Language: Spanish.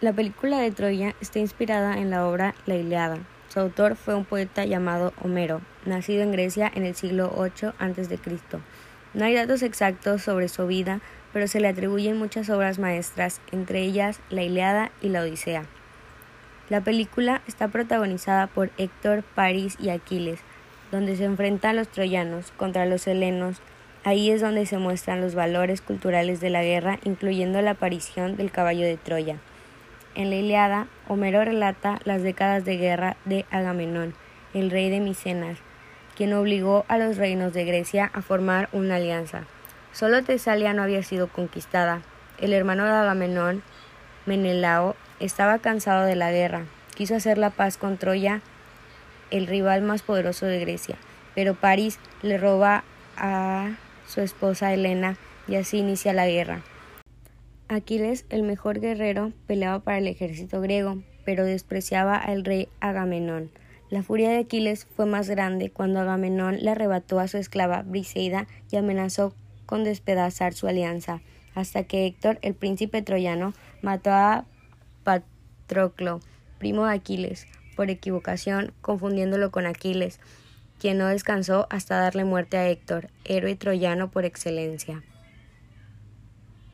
La película de Troya está inspirada en la obra La Ilíada. Su autor fue un poeta llamado Homero, nacido en Grecia en el siglo VIII a.C. No hay datos exactos sobre su vida, pero se le atribuyen muchas obras maestras, entre ellas La Ilíada y La Odisea. La película está protagonizada por Héctor, París y Aquiles, donde se enfrentan los troyanos contra los helenos. Ahí es donde se muestran los valores culturales de la guerra, incluyendo la aparición del caballo de Troya. En la Iliada, Homero relata las décadas de guerra de Agamenón, el rey de Micenas, quien obligó a los reinos de Grecia a formar una alianza. Solo Tesalia no había sido conquistada. El hermano de Agamenón, Menelao, estaba cansado de la guerra. Quiso hacer la paz con Troya, el rival más poderoso de Grecia, pero París le roba a su esposa Helena y así inicia la guerra. Aquiles, el mejor guerrero, peleaba para el ejército griego, pero despreciaba al rey Agamenón. La furia de Aquiles fue más grande cuando Agamenón le arrebató a su esclava Briseida y amenazó con despedazar su alianza, hasta que Héctor, el príncipe troyano, mató a Patroclo, primo de Aquiles, por equivocación, confundiéndolo con Aquiles, quien no descansó hasta darle muerte a Héctor, héroe troyano por excelencia.